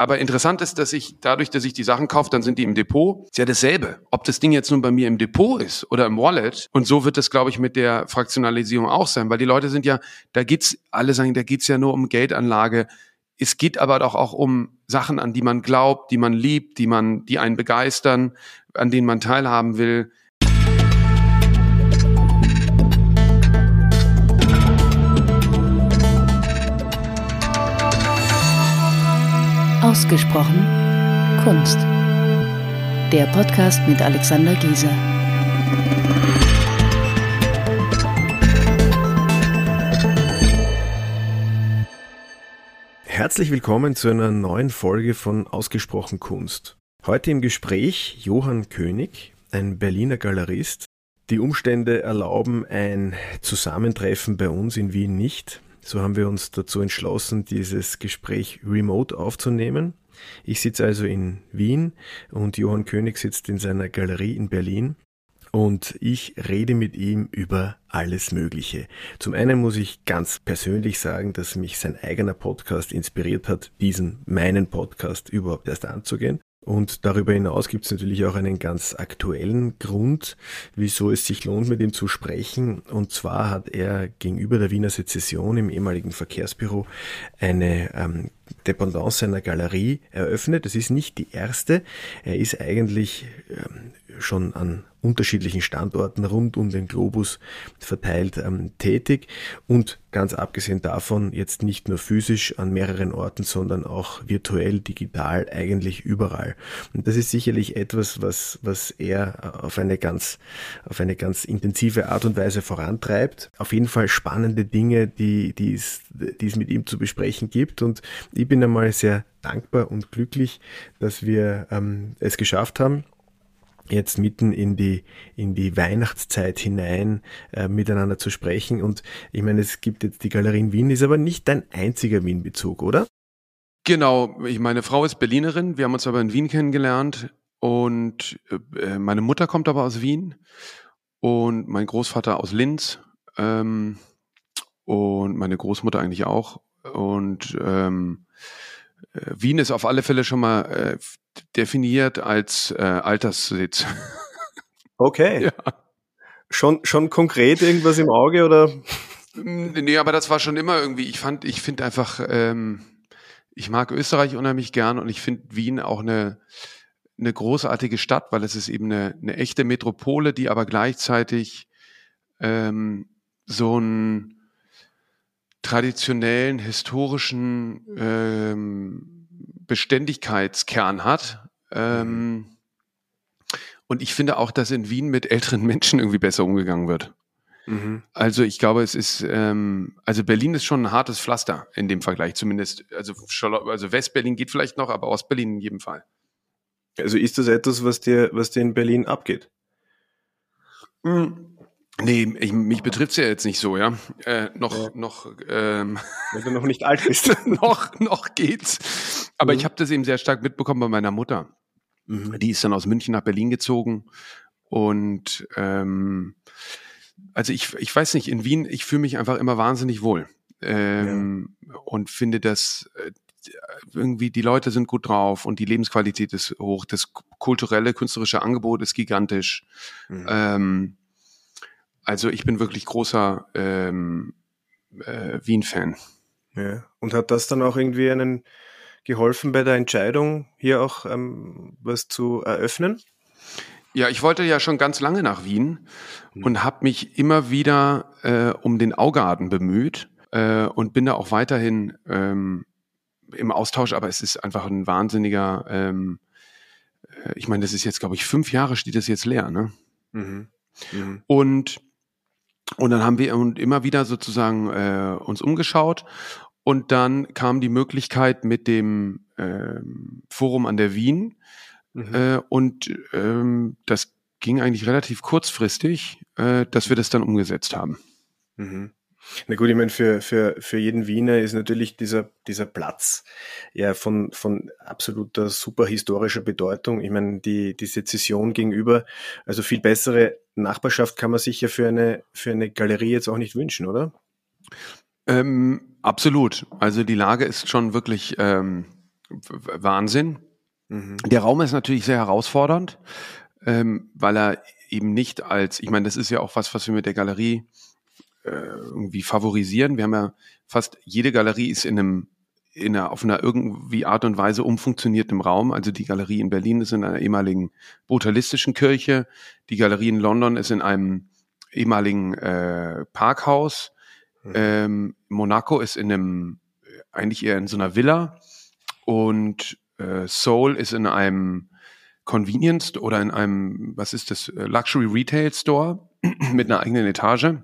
aber interessant ist, dass ich dadurch, dass ich die Sachen kaufe, dann sind die im Depot. Ist ja dasselbe. Ob das Ding jetzt nun bei mir im Depot ist oder im Wallet. Und so wird es, glaube ich, mit der Fraktionalisierung auch sein, weil die Leute sind ja, da geht's, alle sagen, da geht's ja nur um Geldanlage. Es geht aber doch auch um Sachen, an die man glaubt, die man liebt, die man, die einen begeistern, an denen man teilhaben will. Ausgesprochen Kunst. Der Podcast mit Alexander Gieser. Herzlich willkommen zu einer neuen Folge von Ausgesprochen Kunst. Heute im Gespräch Johann König, ein Berliner Galerist. Die Umstände erlauben ein Zusammentreffen bei uns in Wien nicht. So haben wir uns dazu entschlossen, dieses Gespräch remote aufzunehmen. Ich sitze also in Wien und Johann König sitzt in seiner Galerie in Berlin und ich rede mit ihm über alles Mögliche. Zum einen muss ich ganz persönlich sagen, dass mich sein eigener Podcast inspiriert hat, diesen meinen Podcast überhaupt erst anzugehen. Und darüber hinaus gibt es natürlich auch einen ganz aktuellen Grund, wieso es sich lohnt, mit ihm zu sprechen. Und zwar hat er gegenüber der Wiener Sezession im ehemaligen Verkehrsbüro eine ähm, Dependance seiner Galerie eröffnet. Das ist nicht die erste. Er ist eigentlich ähm, schon an unterschiedlichen Standorten rund um den Globus verteilt ähm, tätig und ganz abgesehen davon jetzt nicht nur physisch an mehreren Orten, sondern auch virtuell, digital, eigentlich überall. Und das ist sicherlich etwas, was, was er auf eine ganz, auf eine ganz intensive Art und Weise vorantreibt. Auf jeden Fall spannende Dinge, die, die es, die es mit ihm zu besprechen gibt. Und ich bin einmal sehr dankbar und glücklich, dass wir ähm, es geschafft haben, jetzt mitten in die, in die Weihnachtszeit hinein äh, miteinander zu sprechen. Und ich meine, es gibt jetzt die Galerie in Wien, ist aber nicht dein einziger Wien-Bezug, oder? Genau, ich, meine Frau ist Berlinerin, wir haben uns aber in Wien kennengelernt und äh, meine Mutter kommt aber aus Wien und mein Großvater aus Linz ähm, und meine Großmutter eigentlich auch. Und ähm, äh, Wien ist auf alle Fälle schon mal äh, definiert als äh, Alterssitz. Okay. Ja. Schon, schon konkret irgendwas im Auge oder? Nee, aber das war schon immer irgendwie, ich fand, ich finde einfach, ähm, ich mag Österreich unheimlich gern und ich finde Wien auch eine, eine großartige Stadt, weil es ist eben eine, eine echte Metropole, die aber gleichzeitig ähm, so einen traditionellen, historischen ähm, Beständigkeitskern hat. Ähm, und ich finde auch, dass in Wien mit älteren Menschen irgendwie besser umgegangen wird. Mhm. Also ich glaube, es ist, ähm, also Berlin ist schon ein hartes Pflaster in dem Vergleich zumindest. Also, also West-Berlin geht vielleicht noch, aber Ost-Berlin in jedem Fall. Also ist das etwas, was dir, was dir in Berlin abgeht? Mhm. Nee, ich, mich betrifft's ja jetzt nicht so, ja. Äh, noch, ja. noch, ähm, wenn du noch nicht alt bist, noch, noch geht's. Aber mhm. ich habe das eben sehr stark mitbekommen bei meiner Mutter. Mhm. Die ist dann aus München nach Berlin gezogen und ähm, also ich, ich weiß nicht, in Wien, ich fühle mich einfach immer wahnsinnig wohl ähm, ja. und finde, dass äh, irgendwie die Leute sind gut drauf und die Lebensqualität ist hoch, das kulturelle, künstlerische Angebot ist gigantisch. Mhm. Ähm, also ich bin wirklich großer ähm, äh, Wien-Fan. Ja. Und hat das dann auch irgendwie einen geholfen bei der Entscheidung, hier auch ähm, was zu eröffnen? Ja, ich wollte ja schon ganz lange nach Wien mhm. und habe mich immer wieder äh, um den Augarten bemüht äh, und bin da auch weiterhin ähm, im Austausch, aber es ist einfach ein wahnsinniger, ähm, äh, ich meine, das ist jetzt, glaube ich, fünf Jahre steht das jetzt leer, ne? Mhm. Mhm. Und und dann haben wir immer wieder sozusagen äh, uns umgeschaut und dann kam die Möglichkeit mit dem äh, Forum an der Wien mhm. äh, und ähm, das ging eigentlich relativ kurzfristig, äh, dass wir das dann umgesetzt haben. Mhm. Na gut, ich meine, für, für, für jeden Wiener ist natürlich dieser, dieser Platz ja von, von absoluter super historischer Bedeutung. Ich meine, die, die Sezession gegenüber, also viel bessere Nachbarschaft kann man sich ja für eine, für eine Galerie jetzt auch nicht wünschen, oder? Ähm, absolut. Also die Lage ist schon wirklich ähm, Wahnsinn. Mhm. Der Raum ist natürlich sehr herausfordernd, ähm, weil er eben nicht als, ich meine, das ist ja auch was, was wir mit der Galerie irgendwie favorisieren. Wir haben ja fast jede Galerie ist in einem in einer, auf einer irgendwie Art und Weise umfunktionierten Raum. Also die Galerie in Berlin ist in einer ehemaligen brutalistischen Kirche. Die Galerie in London ist in einem ehemaligen äh, Parkhaus. Mhm. Ähm, Monaco ist in einem, eigentlich eher in so einer Villa. Und äh, Seoul ist in einem Convenience oder in einem, was ist das, äh, Luxury Retail Store mit einer eigenen Etage.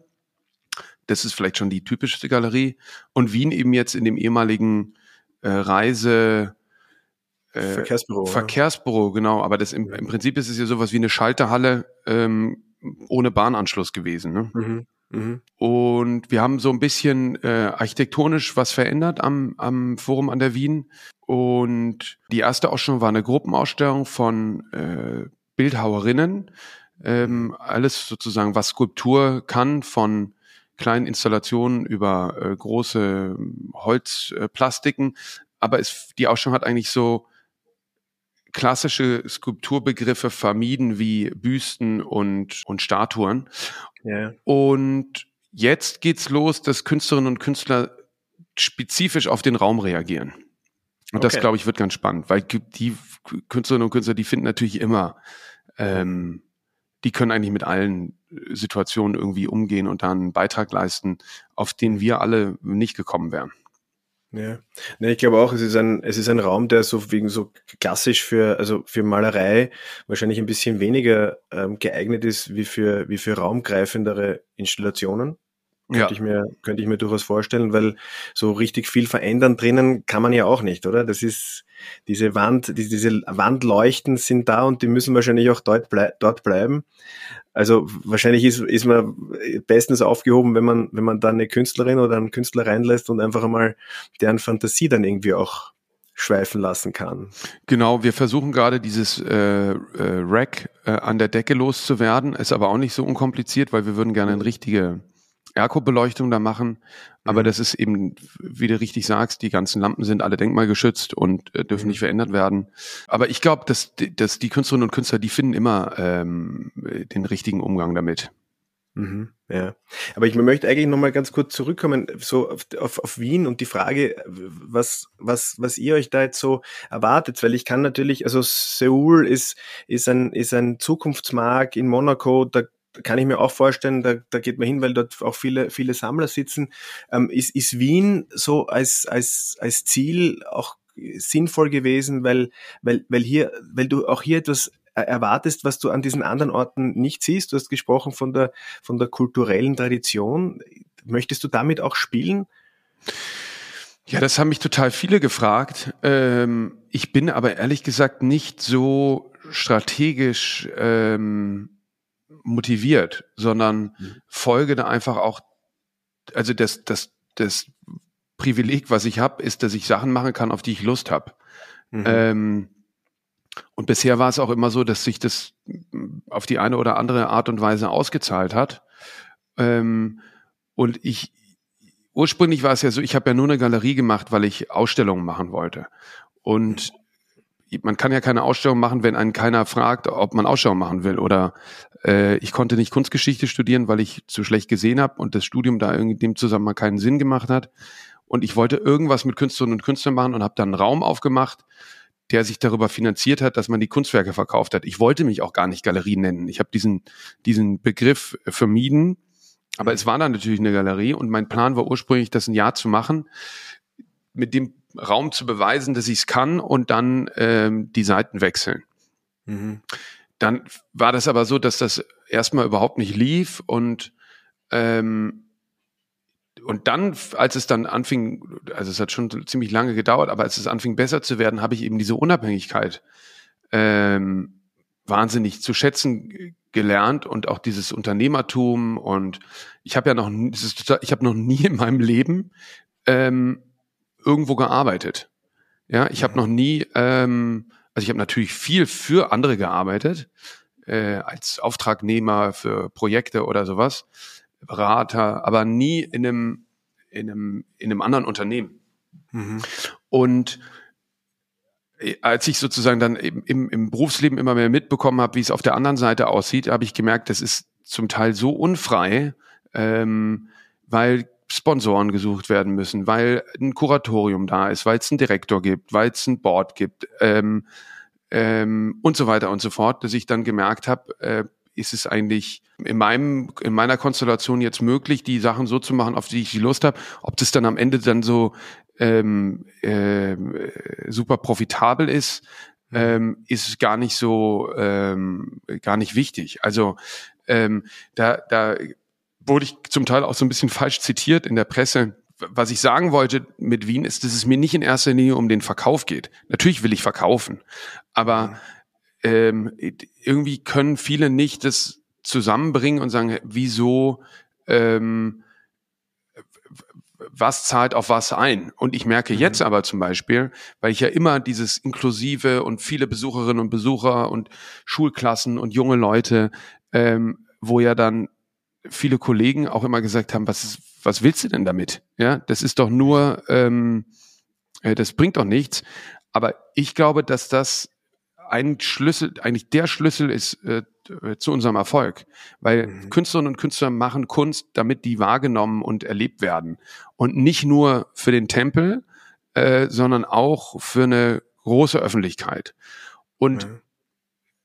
Das ist vielleicht schon die typischste Galerie. Und Wien eben jetzt in dem ehemaligen äh, Reise äh, Verkehrsbüro. Verkehrsbüro, genau. Aber das im, im, Prinzip ist es ja sowas wie eine Schalterhalle ähm, ohne Bahnanschluss gewesen. Ne? Mhm. Mhm. Und wir haben so ein bisschen äh, architektonisch was verändert am, am Forum an der Wien. Und die erste Ausstellung war eine Gruppenausstellung von äh, Bildhauerinnen. Ähm, alles sozusagen, was Skulptur kann, von kleinen Installationen über äh, große Holzplastiken. Aber es, die Ausstellung hat eigentlich so klassische Skulpturbegriffe vermieden wie Büsten und, und Statuen. Yeah. Und jetzt geht's los, dass Künstlerinnen und Künstler spezifisch auf den Raum reagieren. Und okay. das, glaube ich, wird ganz spannend, weil die Künstlerinnen und Künstler, die finden natürlich immer, ähm, die können eigentlich mit allen Situationen irgendwie umgehen und da einen Beitrag leisten, auf den wir alle nicht gekommen wären. Ja, nee, ich glaube auch, es ist ein, es ist ein Raum, der so wegen so klassisch für, also für Malerei wahrscheinlich ein bisschen weniger ähm, geeignet ist wie für, wie für raumgreifendere Installationen. Könnte, ja. ich mir, könnte ich mir durchaus vorstellen, weil so richtig viel verändern drinnen kann man ja auch nicht, oder? Das ist, diese Wand, die, diese Wandleuchten sind da und die müssen wahrscheinlich auch dort, blei dort bleiben. Also wahrscheinlich ist, ist man bestens aufgehoben, wenn man, wenn man da eine Künstlerin oder einen Künstler reinlässt und einfach einmal deren Fantasie dann irgendwie auch schweifen lassen kann. Genau, wir versuchen gerade dieses äh, äh, Rack äh, an der Decke loszuwerden, ist aber auch nicht so unkompliziert, weil wir würden gerne eine richtige Erko-Beleuchtung da machen. Aber mhm. das ist eben, wie du richtig sagst, die ganzen Lampen sind alle denkmalgeschützt und äh, dürfen mhm. nicht verändert werden. Aber ich glaube, dass, dass die Künstlerinnen und Künstler, die finden immer ähm, den richtigen Umgang damit. Mhm, ja, aber ich möchte eigentlich nochmal ganz kurz zurückkommen, so auf, auf, auf Wien und die Frage, was, was, was ihr euch da jetzt so erwartet, weil ich kann natürlich, also Seoul ist, ist ein, ist ein Zukunftsmarkt in Monaco, da kann ich mir auch vorstellen, da, da geht man hin, weil dort auch viele, viele Sammler sitzen. Ähm, ist, ist Wien so als, als, als Ziel auch sinnvoll gewesen, weil, weil, weil hier, weil du auch hier etwas erwartest, was du an diesen anderen Orten nicht siehst. Du hast gesprochen von der, von der kulturellen Tradition. Möchtest du damit auch spielen? Ja, das haben mich total viele gefragt. Ähm, ich bin aber ehrlich gesagt nicht so strategisch ähm, motiviert, sondern mhm. folge da einfach auch, also das, das, das Privileg, was ich habe, ist, dass ich Sachen machen kann, auf die ich Lust habe. Mhm. Ähm, und bisher war es auch immer so, dass sich das auf die eine oder andere Art und Weise ausgezahlt hat. Ähm, und ich, ursprünglich war es ja so, ich habe ja nur eine Galerie gemacht, weil ich Ausstellungen machen wollte. Und man kann ja keine Ausstellung machen, wenn einen keiner fragt, ob man Ausstellung machen will. Oder äh, ich konnte nicht Kunstgeschichte studieren, weil ich zu schlecht gesehen habe und das Studium da in dem Zusammenhang keinen Sinn gemacht hat. Und ich wollte irgendwas mit Künstlerinnen und Künstlern machen und habe dann einen Raum aufgemacht, der sich darüber finanziert hat, dass man die Kunstwerke verkauft hat. Ich wollte mich auch gar nicht Galerie nennen. Ich habe diesen, diesen Begriff vermieden, aber es war dann natürlich eine Galerie und mein Plan war ursprünglich, das ein Jahr zu machen, mit dem Raum zu beweisen, dass ich es kann und dann ähm, die Seiten wechseln. Mhm. Dann war das aber so, dass das erstmal überhaupt nicht lief und ähm, und dann, als es dann anfing, also es hat schon ziemlich lange gedauert, aber als es anfing besser zu werden, habe ich eben diese Unabhängigkeit ähm, wahnsinnig zu schätzen gelernt und auch dieses Unternehmertum und ich habe ja noch, ich habe noch nie in meinem Leben ähm, irgendwo gearbeitet. Ja, ich habe noch nie, ähm, also ich habe natürlich viel für andere gearbeitet, äh, als Auftragnehmer für Projekte oder sowas, Berater, aber nie in einem, in einem, in einem anderen Unternehmen. Mhm. Und als ich sozusagen dann im, im, im Berufsleben immer mehr mitbekommen habe, wie es auf der anderen Seite aussieht, habe ich gemerkt, das ist zum Teil so unfrei, ähm, weil Sponsoren gesucht werden müssen, weil ein Kuratorium da ist, weil es einen Direktor gibt, weil es ein Board gibt ähm, ähm, und so weiter und so fort, dass ich dann gemerkt habe, äh, ist es eigentlich in meinem in meiner Konstellation jetzt möglich, die Sachen so zu machen, auf die ich die Lust habe. Ob das dann am Ende dann so ähm, äh, super profitabel ist, mhm. ähm, ist gar nicht so ähm, gar nicht wichtig. Also ähm, da da wurde ich zum Teil auch so ein bisschen falsch zitiert in der Presse. Was ich sagen wollte mit Wien ist, dass es mir nicht in erster Linie um den Verkauf geht. Natürlich will ich verkaufen, aber ähm, irgendwie können viele nicht das zusammenbringen und sagen, wieso ähm, was zahlt auf was ein. Und ich merke mhm. jetzt aber zum Beispiel, weil ich ja immer dieses inklusive und viele Besucherinnen und Besucher und Schulklassen und junge Leute, ähm, wo ja dann viele Kollegen auch immer gesagt haben, was, ist, was willst du denn damit? Ja, das ist doch nur, ähm, äh, das bringt doch nichts. Aber ich glaube, dass das ein Schlüssel, eigentlich der Schlüssel ist äh, zu unserem Erfolg. Weil mhm. Künstlerinnen und Künstler machen Kunst, damit die wahrgenommen und erlebt werden. Und nicht nur für den Tempel, äh, sondern auch für eine große Öffentlichkeit. Und mhm.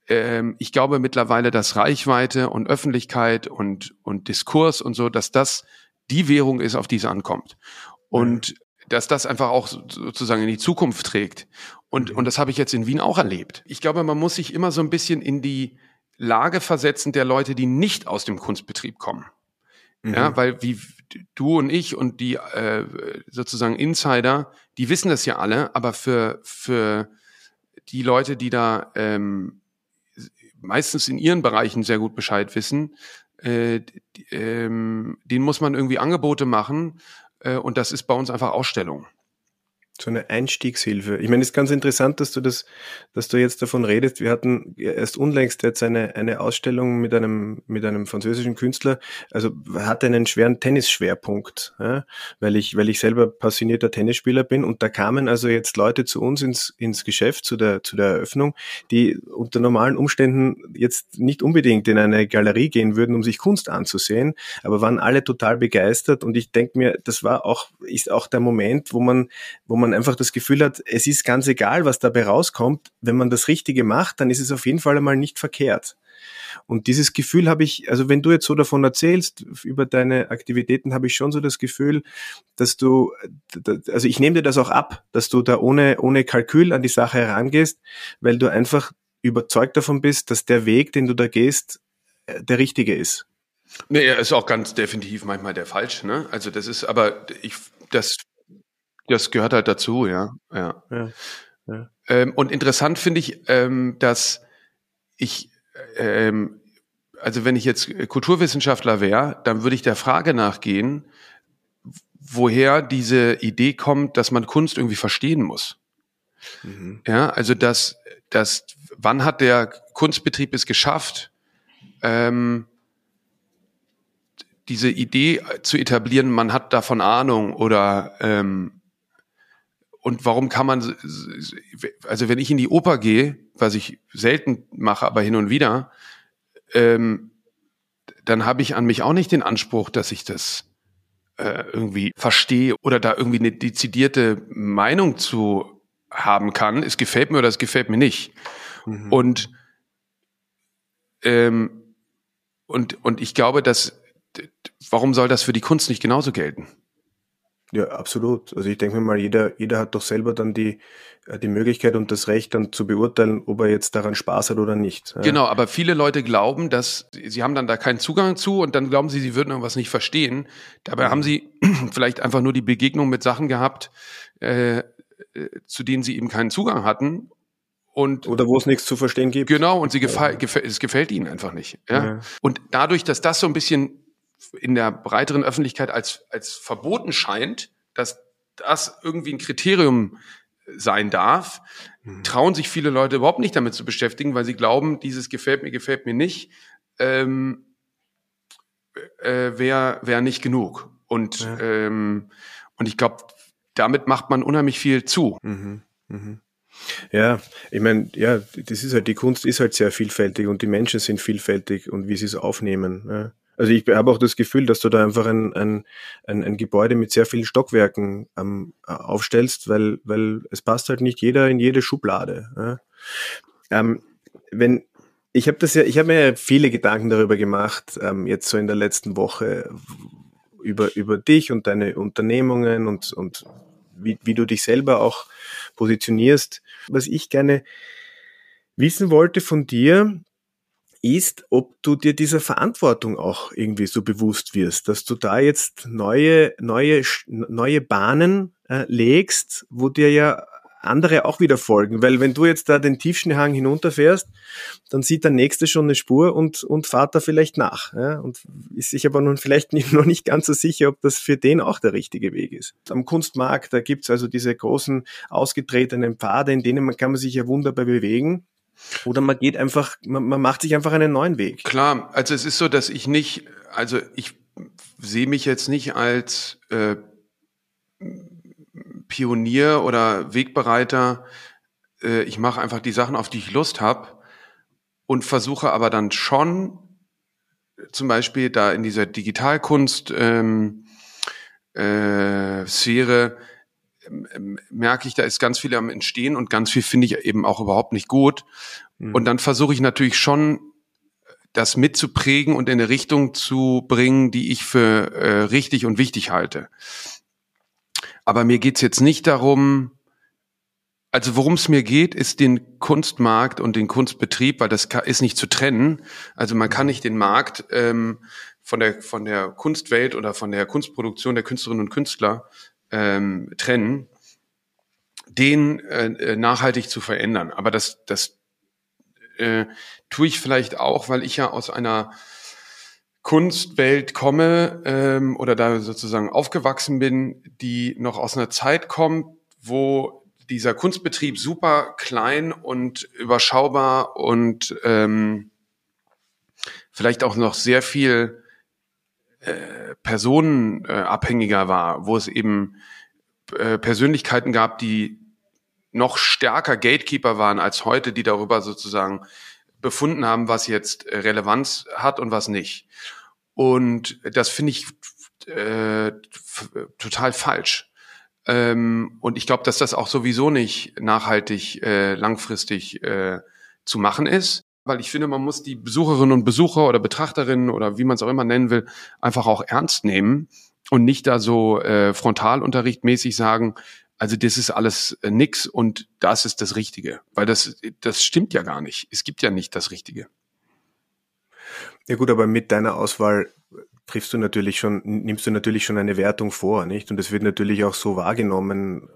Ähm, ich glaube mittlerweile, dass Reichweite und Öffentlichkeit und, und Diskurs und so, dass das die Währung ist, auf die es ankommt. Und dass das einfach auch sozusagen in die Zukunft trägt. Und, mhm. und das habe ich jetzt in Wien auch erlebt. Ich glaube, man muss sich immer so ein bisschen in die Lage versetzen der Leute, die nicht aus dem Kunstbetrieb kommen. Mhm. Ja, weil wie du und ich und die äh, sozusagen Insider, die wissen das ja alle, aber für, für die Leute, die da ähm, meistens in ihren Bereichen sehr gut Bescheid wissen, äh, ähm, denen muss man irgendwie Angebote machen äh, und das ist bei uns einfach Ausstellung so eine Einstiegshilfe. Ich meine, es ist ganz interessant, dass du das, dass du jetzt davon redest. Wir hatten erst unlängst jetzt eine, eine Ausstellung mit einem, mit einem französischen Künstler, also hatte einen schweren Tennisschwerpunkt, ja, weil ich, weil ich selber passionierter Tennisspieler bin und da kamen also jetzt Leute zu uns ins, ins Geschäft, zu der, zu der Eröffnung, die unter normalen Umständen jetzt nicht unbedingt in eine Galerie gehen würden, um sich Kunst anzusehen, aber waren alle total begeistert und ich denke mir, das war auch, ist auch der Moment, wo man, wo man man einfach das Gefühl hat, es ist ganz egal, was dabei rauskommt. Wenn man das Richtige macht, dann ist es auf jeden Fall einmal nicht verkehrt. Und dieses Gefühl habe ich, also wenn du jetzt so davon erzählst, über deine Aktivitäten, habe ich schon so das Gefühl, dass du, also ich nehme dir das auch ab, dass du da ohne, ohne Kalkül an die Sache herangehst, weil du einfach überzeugt davon bist, dass der Weg, den du da gehst, äh, der richtige ist. Nee, er ist auch ganz definitiv manchmal der falsche, ne? Also das ist, aber ich, das das gehört halt dazu, ja. ja. ja, ja. Ähm, und interessant finde ich, ähm, dass ich, ähm, also wenn ich jetzt Kulturwissenschaftler wäre, dann würde ich der Frage nachgehen, woher diese Idee kommt, dass man Kunst irgendwie verstehen muss. Mhm. Ja, also dass, dass, wann hat der Kunstbetrieb es geschafft, ähm, diese Idee zu etablieren, man hat davon Ahnung oder ähm, und warum kann man, also wenn ich in die Oper gehe, was ich selten mache, aber hin und wieder, ähm, dann habe ich an mich auch nicht den Anspruch, dass ich das äh, irgendwie verstehe oder da irgendwie eine dezidierte Meinung zu haben kann. Es gefällt mir oder es gefällt mir nicht. Mhm. Und ähm, und und ich glaube, dass warum soll das für die Kunst nicht genauso gelten? Ja, absolut. Also ich denke mir mal, jeder, jeder hat doch selber dann die, äh, die Möglichkeit und das Recht dann zu beurteilen, ob er jetzt daran Spaß hat oder nicht. Genau, aber viele Leute glauben, dass sie haben dann da keinen Zugang zu und dann glauben sie, sie würden irgendwas nicht verstehen. Dabei haben sie vielleicht einfach nur die Begegnung mit Sachen gehabt, äh, äh, zu denen sie eben keinen Zugang hatten. Und, Oder wo es nichts zu verstehen gibt. Genau, und sie gefall, gefällt, es gefällt ihnen einfach nicht. Ja? ja? Und dadurch, dass das so ein bisschen in der breiteren Öffentlichkeit als, als verboten scheint, dass das irgendwie ein Kriterium sein darf, mhm. trauen sich viele Leute überhaupt nicht damit zu beschäftigen, weil sie glauben, dieses gefällt mir, gefällt mir nicht, ähm, äh, wäre wär nicht genug. Und, ja. ähm, und ich glaube, damit macht man unheimlich viel zu. Mhm. Mhm. Ja, ich meine, ja, das ist halt, die Kunst ist halt sehr vielfältig und die Menschen sind vielfältig und wie sie es aufnehmen. Ja. Also ich habe auch das Gefühl, dass du da einfach ein, ein, ein, ein Gebäude mit sehr vielen Stockwerken ähm, aufstellst, weil, weil es passt halt nicht jeder in jede Schublade. Ja. Ähm, wenn ich habe das ja, ich habe mir viele Gedanken darüber gemacht, ähm, jetzt so in der letzten Woche über, über dich und deine Unternehmungen und, und wie, wie du dich selber auch positionierst. Was ich gerne wissen wollte von dir, ist, ob du dir dieser Verantwortung auch irgendwie so bewusst wirst, dass du da jetzt neue, neue, neue Bahnen äh, legst, wo dir ja andere auch wieder folgen. Weil wenn du jetzt da den tiefsten Hang hinunterfährst, dann sieht der Nächste schon eine Spur und, und fahrt da vielleicht nach. Ja? Und ist sich aber nun vielleicht nicht, noch nicht ganz so sicher, ob das für den auch der richtige Weg ist. Am Kunstmarkt, da gibt's also diese großen ausgetretenen Pfade, in denen man kann man sich ja wunderbar bewegen. Oder man geht einfach, man, man macht sich einfach einen neuen Weg. Klar, also es ist so, dass ich nicht, also ich sehe mich jetzt nicht als äh, Pionier oder Wegbereiter. Äh, ich mache einfach die Sachen, auf die ich Lust habe und versuche aber dann schon zum Beispiel da in dieser Digitalkunst ähm, äh, Sphäre merke ich, da ist ganz viel am Entstehen und ganz viel finde ich eben auch überhaupt nicht gut. Mhm. Und dann versuche ich natürlich schon, das mitzuprägen und in eine Richtung zu bringen, die ich für äh, richtig und wichtig halte. Aber mir geht's jetzt nicht darum, also worum es mir geht, ist den Kunstmarkt und den Kunstbetrieb, weil das ist nicht zu trennen. Also man kann nicht den Markt ähm, von der von der Kunstwelt oder von der Kunstproduktion der Künstlerinnen und Künstler ähm, trennen, den äh, äh, nachhaltig zu verändern. Aber das, das äh, tue ich vielleicht auch, weil ich ja aus einer Kunstwelt komme ähm, oder da sozusagen aufgewachsen bin, die noch aus einer Zeit kommt, wo dieser Kunstbetrieb super klein und überschaubar und ähm, vielleicht auch noch sehr viel äh, personenabhängiger war, wo es eben äh, Persönlichkeiten gab, die noch stärker Gatekeeper waren als heute, die darüber sozusagen befunden haben, was jetzt Relevanz hat und was nicht. Und das finde ich äh, total falsch. Ähm, und ich glaube, dass das auch sowieso nicht nachhaltig, äh, langfristig äh, zu machen ist weil ich finde, man muss die Besucherinnen und Besucher oder Betrachterinnen oder wie man es auch immer nennen will, einfach auch ernst nehmen und nicht da so äh, frontalunterrichtmäßig sagen, also das ist alles äh, nix und das ist das Richtige, weil das das stimmt ja gar nicht. Es gibt ja nicht das Richtige. Ja gut, aber mit deiner Auswahl triffst du natürlich schon, nimmst du natürlich schon eine Wertung vor, nicht? Und es wird natürlich auch so wahrgenommen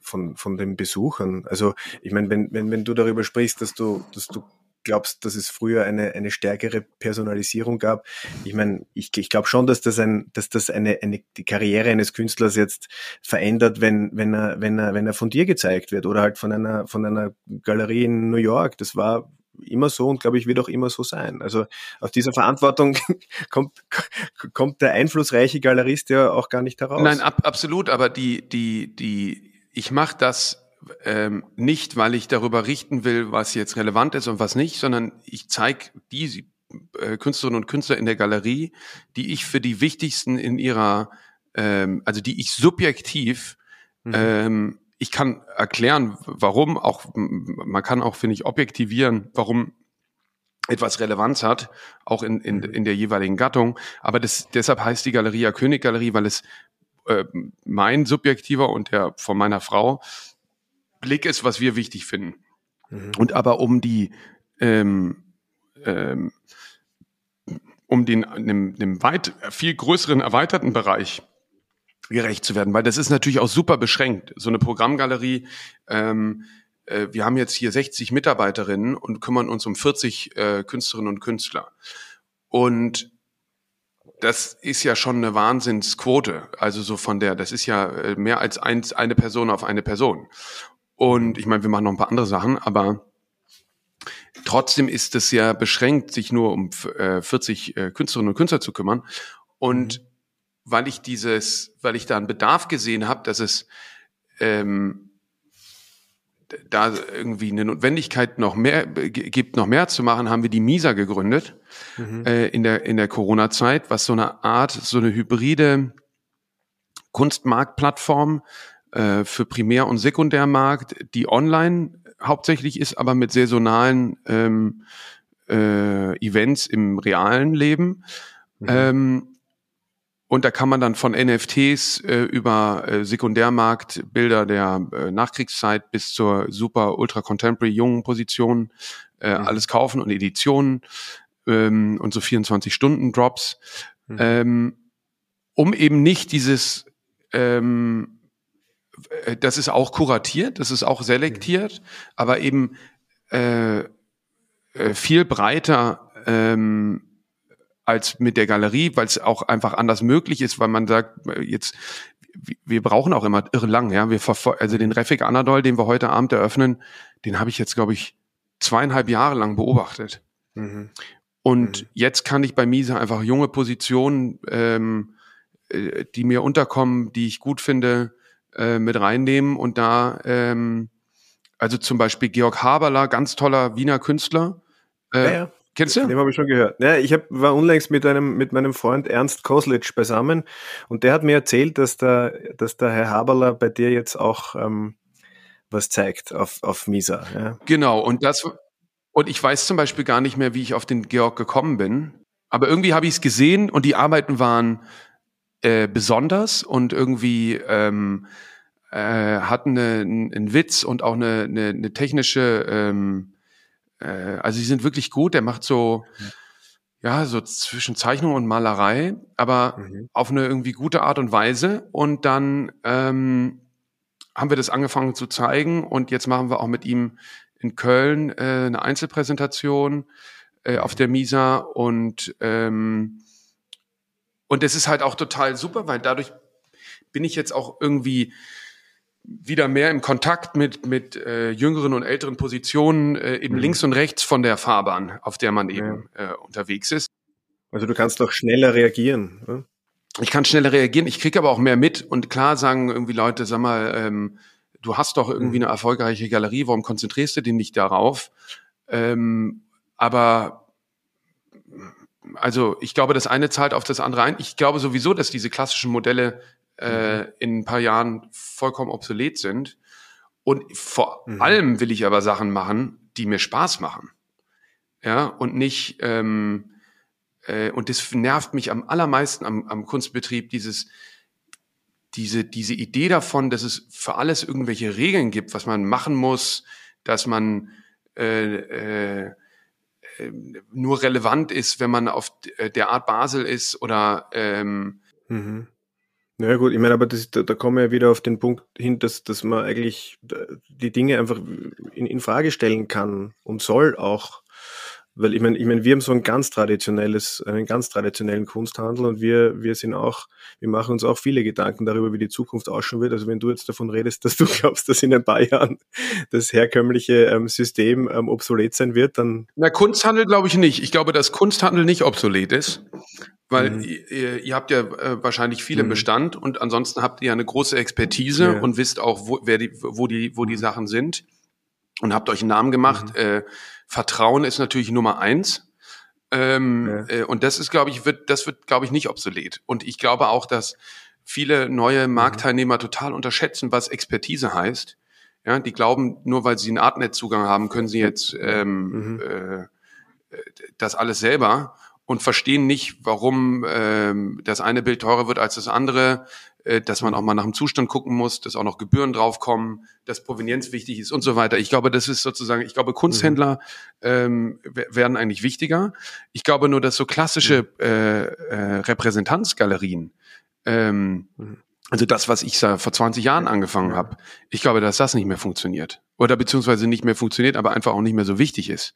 von, von den Besuchern. Also ich meine, wenn, wenn, wenn du darüber sprichst, dass du, dass du glaubst, dass es früher eine, eine stärkere Personalisierung gab? Ich meine, ich, ich glaube schon, dass das ein, dass das eine, eine die Karriere eines Künstlers jetzt verändert, wenn, wenn er, wenn er, wenn er von dir gezeigt wird oder halt von einer, von einer Galerie in New York. Das war immer so und glaube ich wird auch immer so sein. Also aus dieser Verantwortung kommt, kommt der einflussreiche Galerist ja auch gar nicht heraus. Nein, ab, absolut, aber die, die, die, ich mache das ähm, nicht, weil ich darüber richten will, was jetzt relevant ist und was nicht, sondern ich zeige die äh, Künstlerinnen und Künstler in der Galerie, die ich für die wichtigsten in ihrer, ähm, also die ich subjektiv, mhm. ähm, ich kann erklären, warum, auch man kann auch, finde ich, objektivieren, warum etwas Relevanz hat, auch in, in, mhm. in der jeweiligen Gattung. Aber das, deshalb heißt die Galerie ja Königgalerie, weil es äh, mein subjektiver und der von meiner Frau Blick ist, was wir wichtig finden. Mhm. Und aber um die, ähm, ähm, um den einem, einem weit viel größeren erweiterten Bereich gerecht zu werden, weil das ist natürlich auch super beschränkt. So eine Programmgalerie, ähm, äh, wir haben jetzt hier 60 Mitarbeiterinnen und kümmern uns um 40 äh, Künstlerinnen und Künstler. Und das ist ja schon eine Wahnsinnsquote. Also so von der, das ist ja äh, mehr als eins, eine Person auf eine Person. Und ich meine, wir machen noch ein paar andere Sachen, aber trotzdem ist es ja beschränkt, sich nur um äh, 40 äh, Künstlerinnen und Künstler zu kümmern. Und mhm. weil ich dieses, weil ich da einen Bedarf gesehen habe, dass es ähm, da irgendwie eine Notwendigkeit noch mehr gibt, noch mehr zu machen, haben wir die Misa gegründet mhm. äh, in der in der Corona-Zeit, was so eine Art, so eine hybride Kunstmarktplattform äh, für Primär- und Sekundärmarkt, die online hauptsächlich ist, aber mit saisonalen ähm, äh, Events im realen Leben. Mhm. Ähm, und da kann man dann von NFTs äh, über äh, Sekundärmarktbilder der äh, Nachkriegszeit bis zur super ultra contemporary jungen Position äh, mhm. alles kaufen und Editionen ähm, und so 24 Stunden Drops, mhm. ähm, um eben nicht dieses ähm, äh, das ist auch kuratiert, das ist auch selektiert, mhm. aber eben äh, äh, viel breiter ähm, als mit der Galerie, weil es auch einfach anders möglich ist, weil man sagt, äh, jetzt wir brauchen auch immer irre lang, ja. Wir also den Refik Anadol, den wir heute Abend eröffnen, den habe ich jetzt, glaube ich, zweieinhalb Jahre lang beobachtet. Mhm. Und mhm. jetzt kann ich bei Miese einfach junge Positionen, ähm, äh, die mir unterkommen, die ich gut finde, äh, mit reinnehmen und da, ähm, also zum Beispiel Georg Haberler, ganz toller Wiener Künstler, äh, ja, ja. Kennst du? Dem habe ich schon gehört. Ja, ich hab, war unlängst mit einem mit meinem Freund Ernst Koslitsch beisammen und der hat mir erzählt, dass der, dass der Herr Haberler bei dir jetzt auch ähm, was zeigt auf, auf Misa. Ja. Genau, und das und ich weiß zum Beispiel gar nicht mehr, wie ich auf den Georg gekommen bin. Aber irgendwie habe ich es gesehen und die Arbeiten waren äh, besonders und irgendwie ähm, äh, hatten eine, einen Witz und auch eine, eine, eine technische ähm, äh, also sie sind wirklich gut. Der macht so, ja, so zwischen Zeichnung und Malerei, aber mhm. auf eine irgendwie gute Art und Weise. Und dann ähm, haben wir das angefangen zu zeigen und jetzt machen wir auch mit ihm in Köln äh, eine Einzelpräsentation äh, auf der Misa und ähm, und es ist halt auch total super, weil dadurch bin ich jetzt auch irgendwie wieder mehr im Kontakt mit, mit äh, jüngeren und älteren Positionen, äh, eben mhm. links und rechts von der Fahrbahn, auf der man eben ja. äh, unterwegs ist. Also du kannst doch schneller reagieren. Oder? Ich kann schneller reagieren, ich kriege aber auch mehr mit und klar sagen irgendwie Leute, sag mal, ähm, du hast doch irgendwie mhm. eine erfolgreiche Galerie, warum konzentrierst du dich nicht darauf? Ähm, aber also ich glaube, das eine zahlt auf das andere ein. Ich glaube sowieso, dass diese klassischen Modelle äh, mhm. in ein paar Jahren vollkommen obsolet sind. Und vor mhm. allem will ich aber Sachen machen, die mir Spaß machen. Ja, und nicht, ähm, äh, und das nervt mich am allermeisten am, am Kunstbetrieb, dieses, diese, diese Idee davon, dass es für alles irgendwelche Regeln gibt, was man machen muss, dass man äh, äh, nur relevant ist, wenn man auf der Art Basel ist oder ähm, mhm. Naja gut, ich meine, aber das, da, da kommen wir wieder auf den Punkt hin, dass, dass man eigentlich die Dinge einfach in, in Frage stellen kann und soll auch. Weil ich meine, ich meine, wir haben so ein ganz traditionelles, einen ganz traditionellen Kunsthandel und wir, wir sind auch, wir machen uns auch viele Gedanken darüber, wie die Zukunft ausschauen wird. Also wenn du jetzt davon redest, dass du glaubst, dass in ein paar Jahren das herkömmliche ähm, System ähm, obsolet sein wird, dann. Na, Kunsthandel glaube ich nicht. Ich glaube, dass Kunsthandel nicht obsolet ist. Weil mhm. ihr, ihr, habt ja äh, wahrscheinlich viele mhm. Bestand und ansonsten habt ihr eine große Expertise ja. und wisst auch, wo, wer die, wo, die, wo die mhm. Sachen sind und habt euch einen Namen gemacht. Mhm. Äh, Vertrauen ist natürlich Nummer eins. Ähm, ja. äh, und das ist, glaube ich, wird, das wird, glaube ich, nicht obsolet. Und ich glaube auch, dass viele neue mhm. Marktteilnehmer total unterschätzen, was Expertise heißt. Ja, die glauben, nur weil sie einen Artnet-Zugang haben, können sie jetzt ähm, mhm. äh, das alles selber und verstehen nicht, warum ähm, das eine Bild teurer wird als das andere, äh, dass man auch mal nach dem Zustand gucken muss, dass auch noch Gebühren draufkommen, dass Provenienz wichtig ist und so weiter. Ich glaube, das ist sozusagen, ich glaube, Kunsthändler ähm, werden eigentlich wichtiger. Ich glaube nur, dass so klassische äh, äh, Repräsentanzgalerien, ähm, mhm. Also das, was ich vor 20 Jahren angefangen habe, ich glaube, dass das nicht mehr funktioniert. Oder beziehungsweise nicht mehr funktioniert, aber einfach auch nicht mehr so wichtig ist.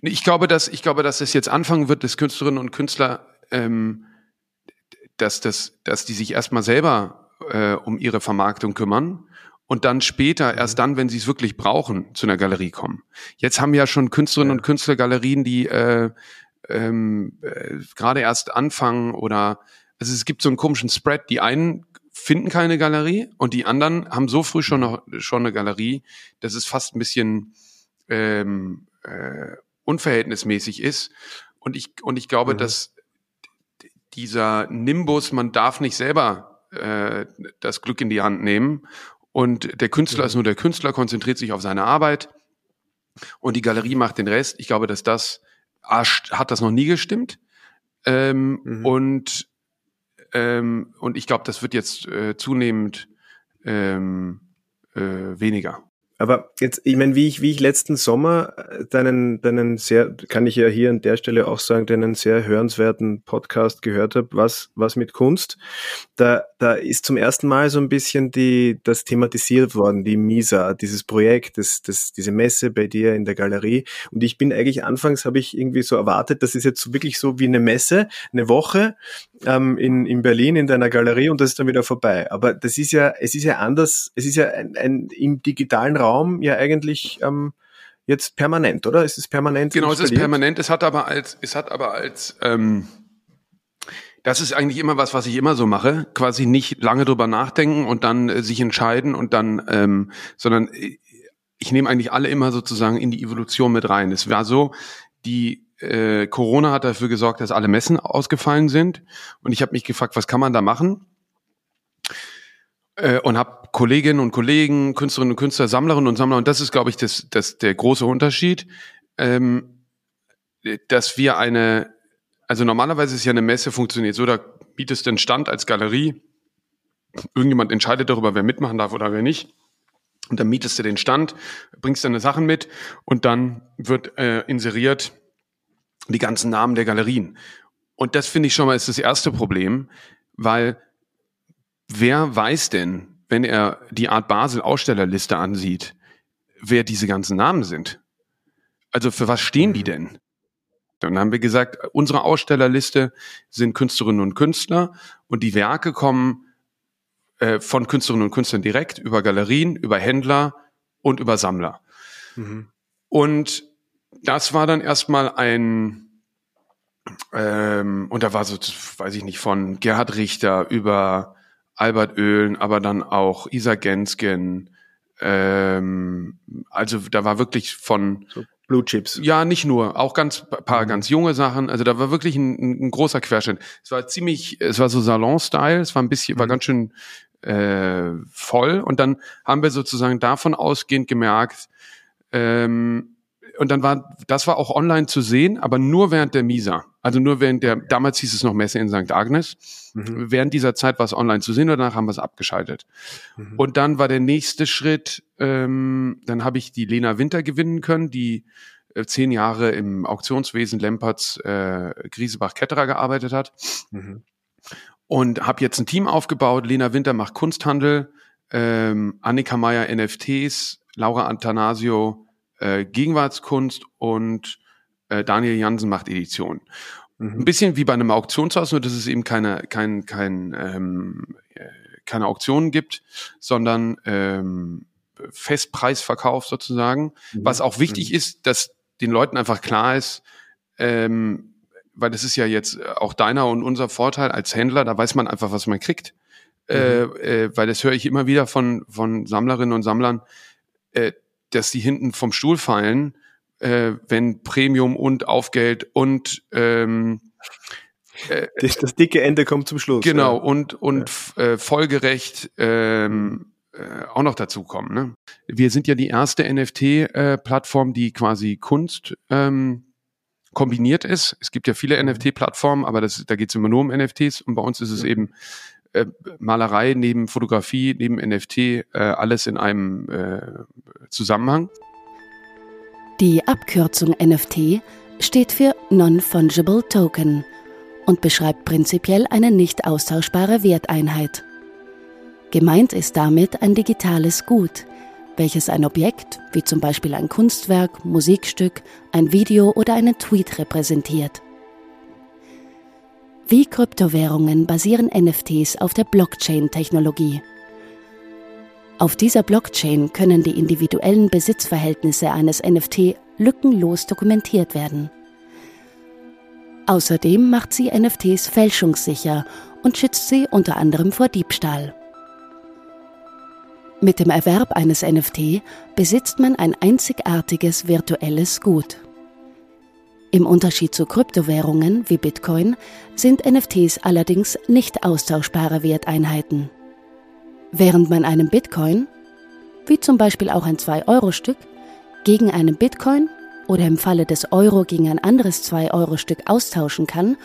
Ich glaube, dass ich glaube, dass es jetzt anfangen wird, dass Künstlerinnen und Künstler, ähm, dass das, dass die sich erstmal selber äh, um ihre Vermarktung kümmern und dann später, erst dann, wenn sie es wirklich brauchen, zu einer Galerie kommen. Jetzt haben ja schon Künstlerinnen und Künstler Galerien, die äh, ähm, äh, gerade erst anfangen oder also es gibt so einen komischen Spread. Die einen finden keine Galerie und die anderen haben so früh schon, noch, schon eine Galerie, dass es fast ein bisschen ähm, äh, unverhältnismäßig ist. Und ich, und ich glaube, mhm. dass dieser Nimbus, man darf nicht selber äh, das Glück in die Hand nehmen. Und der Künstler mhm. ist nur der Künstler, konzentriert sich auf seine Arbeit und die Galerie macht den Rest. Ich glaube, dass das hat das noch nie gestimmt. Ähm, mhm. Und ähm, und ich glaube, das wird jetzt äh, zunehmend ähm, äh, weniger. Aber jetzt, ich meine, wie ich, wie ich letzten Sommer äh, deinen, deinen sehr, kann ich ja hier an der Stelle auch sagen, deinen sehr hörenswerten Podcast gehört habe, was, was mit Kunst, da, da ist zum ersten Mal so ein bisschen die, das thematisiert worden, die MISA, dieses Projekt, das, das, diese Messe bei dir in der Galerie. Und ich bin eigentlich anfangs, habe ich irgendwie so erwartet, das ist jetzt wirklich so wie eine Messe, eine Woche ähm, in, in Berlin in deiner Galerie und das ist dann wieder vorbei. Aber das ist ja, es ist ja anders, es ist ja ein, ein im digitalen Raum Raum ja eigentlich ähm, jetzt permanent, oder? Ist es permanent? Genau, es ist permanent. Es hat aber als, es hat aber als, ähm, das ist eigentlich immer was, was ich immer so mache. Quasi nicht lange drüber nachdenken und dann äh, sich entscheiden und dann, ähm, sondern äh, ich nehme eigentlich alle immer sozusagen in die Evolution mit rein. Es war so, die äh, Corona hat dafür gesorgt, dass alle Messen ausgefallen sind und ich habe mich gefragt, was kann man da machen? Äh, und habe Kolleginnen und Kollegen, Künstlerinnen und Künstler, Sammlerinnen und Sammler, und das ist, glaube ich, das, das der große Unterschied, ähm, dass wir eine, also normalerweise ist ja eine Messe funktioniert so, da bietest du einen Stand als Galerie, irgendjemand entscheidet darüber, wer mitmachen darf oder wer nicht. Und dann mietest du den Stand, bringst deine Sachen mit und dann wird äh, inseriert die ganzen Namen der Galerien. Und das finde ich schon mal ist das erste Problem, weil wer weiß denn, wenn er die Art Basel Ausstellerliste ansieht, wer diese ganzen Namen sind? Also für was stehen die mhm. denn? Dann haben wir gesagt, unsere Ausstellerliste sind Künstlerinnen und Künstler und die Werke kommen äh, von Künstlerinnen und Künstlern direkt über Galerien, über Händler und über Sammler. Mhm. Und das war dann erstmal ein, ähm, und da war so, weiß ich nicht, von Gerhard Richter über Albert Oehlen, aber dann auch Isa Gensken. Ähm, also da war wirklich von so Blue Chips. Ja, nicht nur, auch ganz paar mhm. ganz junge Sachen. Also da war wirklich ein, ein großer Querschnitt. Es war ziemlich, es war so Salon-Style. Es war ein bisschen, mhm. war ganz schön äh, voll. Und dann haben wir sozusagen davon ausgehend gemerkt, ähm, und dann war, das war auch online zu sehen, aber nur während der Misa. Also nur während der, damals hieß es noch Messe in St. Agnes. Mhm. Während dieser Zeit war es online zu sehen und danach haben wir es abgeschaltet. Mhm. Und dann war der nächste Schritt, ähm, dann habe ich die Lena Winter gewinnen können, die äh, zehn Jahre im Auktionswesen Lempertz äh, Griesebach-Ketterer gearbeitet hat. Mhm. Und habe jetzt ein Team aufgebaut. Lena Winter macht Kunsthandel, ähm, Annika Meyer NFTs, Laura Antanasio äh, Gegenwartskunst und äh, Daniel Jansen macht Edition. Mhm. Ein bisschen wie bei einem Auktionshaus, nur dass es eben keine, kein, kein, ähm, äh, keine Auktionen gibt, sondern ähm, Festpreisverkauf sozusagen. Mhm. Was auch wichtig mhm. ist, dass den Leuten einfach klar ist, ähm, weil das ist ja jetzt auch deiner und unser Vorteil als Händler, da weiß man einfach, was man kriegt. Mhm. Äh, äh, weil das höre ich immer wieder von, von Sammlerinnen und Sammlern. Äh, dass die hinten vom Stuhl fallen, äh, wenn Premium und Aufgeld und ähm, äh, das, das, dicke Ende kommt zum Schluss. Genau, ja. und, und ja. äh, folgerecht ähm, äh, auch noch dazu kommen. Ne? Wir sind ja die erste NFT-Plattform, äh, die quasi Kunst ähm, kombiniert ist. Es gibt ja viele mhm. NFT-Plattformen, aber das, da geht es immer nur um NFTs und bei uns ist es eben äh, Malerei neben Fotografie, neben NFT, äh, alles in einem äh, Zusammenhang. Die Abkürzung NFT steht für Non-Fungible Token und beschreibt prinzipiell eine nicht austauschbare Werteinheit. Gemeint ist damit ein digitales Gut, welches ein Objekt, wie zum Beispiel ein Kunstwerk, Musikstück, ein Video oder einen Tweet repräsentiert. Wie Kryptowährungen basieren NFTs auf der Blockchain-Technologie. Auf dieser Blockchain können die individuellen Besitzverhältnisse eines NFT lückenlos dokumentiert werden. Außerdem macht sie NFTs fälschungssicher und schützt sie unter anderem vor Diebstahl. Mit dem Erwerb eines NFT besitzt man ein einzigartiges virtuelles Gut. Im Unterschied zu Kryptowährungen wie Bitcoin sind NFTs allerdings nicht austauschbare Werteinheiten. Während man einen Bitcoin, wie zum Beispiel auch ein 2-Euro-Stück, gegen einen Bitcoin oder im Falle des Euro gegen ein anderes 2-Euro-Stück austauschen kann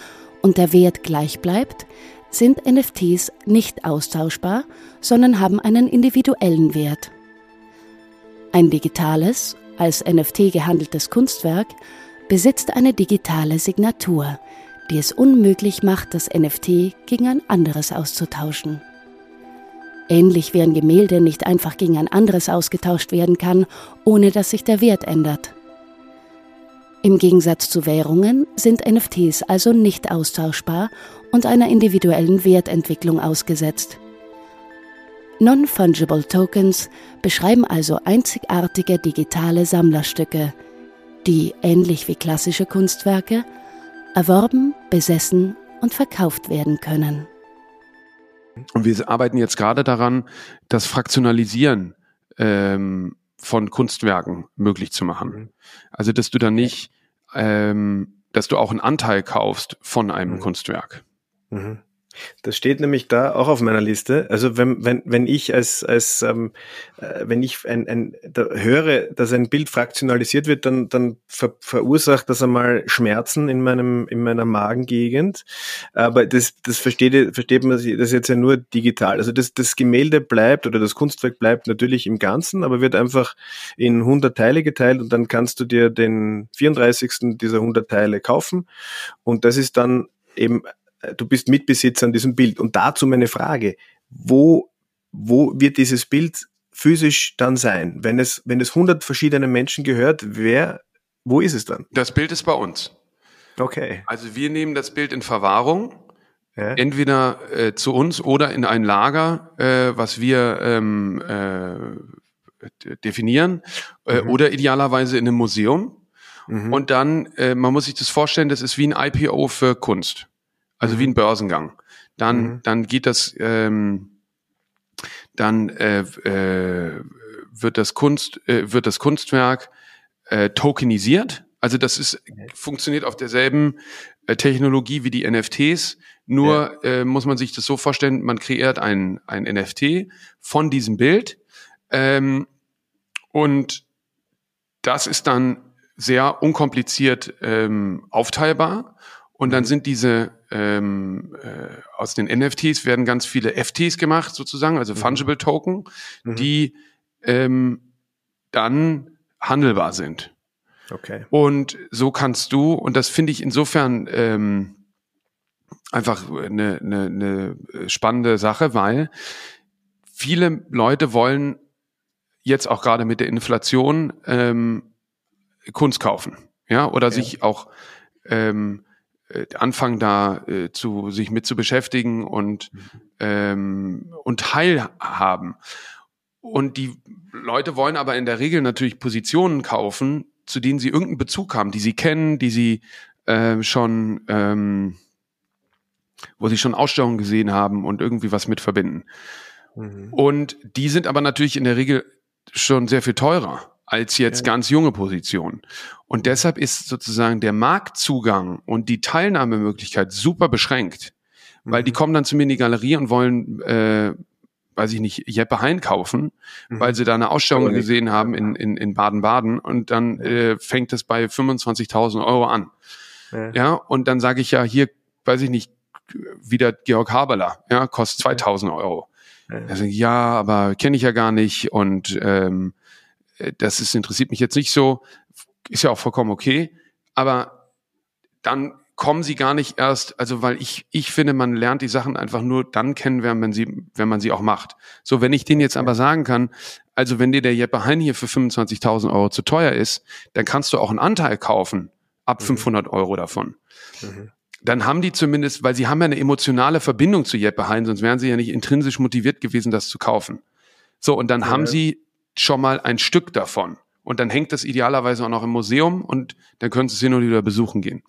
und der Wert gleich bleibt, sind NFTs nicht austauschbar, sondern haben einen individuellen Wert. Ein digitales, als NFT gehandeltes Kunstwerk besitzt eine digitale Signatur, die es unmöglich macht, das NFT gegen ein anderes auszutauschen. Ähnlich wie ein Gemälde nicht einfach gegen ein anderes ausgetauscht werden kann, ohne dass sich der Wert ändert. Im Gegensatz zu Währungen sind NFTs also nicht austauschbar und einer individuellen Wertentwicklung ausgesetzt. Non-Fungible Tokens beschreiben also einzigartige digitale Sammlerstücke, die, ähnlich wie klassische Kunstwerke, erworben, besessen und verkauft werden können. Und wir arbeiten jetzt gerade daran, das Fraktionalisieren ähm, von Kunstwerken möglich zu machen. Mhm. Also, dass du dann nicht ähm, dass du auch einen Anteil kaufst von einem mhm. Kunstwerk. Mhm. Das steht nämlich da auch auf meiner Liste. Also wenn, wenn, wenn ich als, als ähm, äh, wenn ich ein, ein, da höre, dass ein Bild fraktionalisiert wird, dann, dann ver, verursacht das einmal Schmerzen in meinem, in meiner Magengegend. Aber das, das versteht, versteht man das jetzt ja nur digital. Also das, das Gemälde bleibt oder das Kunstwerk bleibt natürlich im Ganzen, aber wird einfach in 100 Teile geteilt und dann kannst du dir den 34. dieser 100 Teile kaufen. Und das ist dann eben du bist Mitbesitzer an diesem Bild. Und dazu meine Frage, wo, wo wird dieses Bild physisch dann sein? Wenn es, wenn es 100 verschiedene Menschen gehört, wer, wo ist es dann? Das Bild ist bei uns. Okay. Also wir nehmen das Bild in Verwahrung, ja. entweder äh, zu uns oder in ein Lager, äh, was wir ähm, äh, definieren, äh, mhm. oder idealerweise in einem Museum. Mhm. Und dann, äh, man muss sich das vorstellen, das ist wie ein IPO für Kunst also mhm. wie ein Börsengang. Dann, mhm. dann geht das, ähm, dann äh, äh, wird das Kunst, äh, wird das Kunstwerk äh, tokenisiert. Also das ist funktioniert auf derselben äh, Technologie wie die NFTs. Nur ja. äh, muss man sich das so vorstellen: Man kreiert ein ein NFT von diesem Bild ähm, und das ist dann sehr unkompliziert ähm, aufteilbar. Und dann sind diese ähm, äh, aus den NFTs werden ganz viele FTs gemacht, sozusagen, also mhm. Fungible Token, mhm. die ähm, dann handelbar sind. Okay. Und so kannst du, und das finde ich insofern ähm, einfach eine, eine, eine spannende Sache, weil viele Leute wollen jetzt auch gerade mit der Inflation ähm, Kunst kaufen, ja, oder ja. sich auch ähm, äh, anfangen da äh, zu sich mit zu beschäftigen und mhm. ähm, und teilhaben. Und die Leute wollen aber in der Regel natürlich Positionen kaufen, zu denen sie irgendeinen Bezug haben, die sie kennen, die sie äh, schon, ähm, wo sie schon Ausstellungen gesehen haben und irgendwie was mit verbinden. Mhm. Und die sind aber natürlich in der Regel schon sehr viel teurer als jetzt ja. ganz junge Positionen. Und deshalb ist sozusagen der Marktzugang und die Teilnahmemöglichkeit super beschränkt, weil die mhm. kommen dann zu mir in die Galerie und wollen, äh, weiß ich nicht, Jeppe Hein kaufen, mhm. weil sie da eine Ausstellung gesehen haben in, in, in Baden-Baden und dann äh, fängt es bei 25.000 Euro an. Ja. ja, und dann sage ich ja, hier, weiß ich nicht, wieder Georg Haberler, ja, kostet 2000 Euro. Ja, also, ja aber kenne ich ja gar nicht und ähm, äh, das ist, interessiert mich jetzt nicht so, ist ja auch vollkommen okay, aber dann kommen sie gar nicht erst, also weil ich, ich finde, man lernt die Sachen einfach nur dann kennen, wenn man sie, wenn man sie auch macht. So, wenn ich denen jetzt aber sagen kann, also wenn dir der Jeppe Hein hier für 25.000 Euro zu teuer ist, dann kannst du auch einen Anteil kaufen, ab mhm. 500 Euro davon. Mhm. Dann haben die zumindest, weil sie haben ja eine emotionale Verbindung zu Jeppe Hein, sonst wären sie ja nicht intrinsisch motiviert gewesen, das zu kaufen. So, und dann ja. haben sie schon mal ein Stück davon. Und dann hängt das idealerweise auch noch im Museum und dann können Sie es hin und wieder besuchen gehen.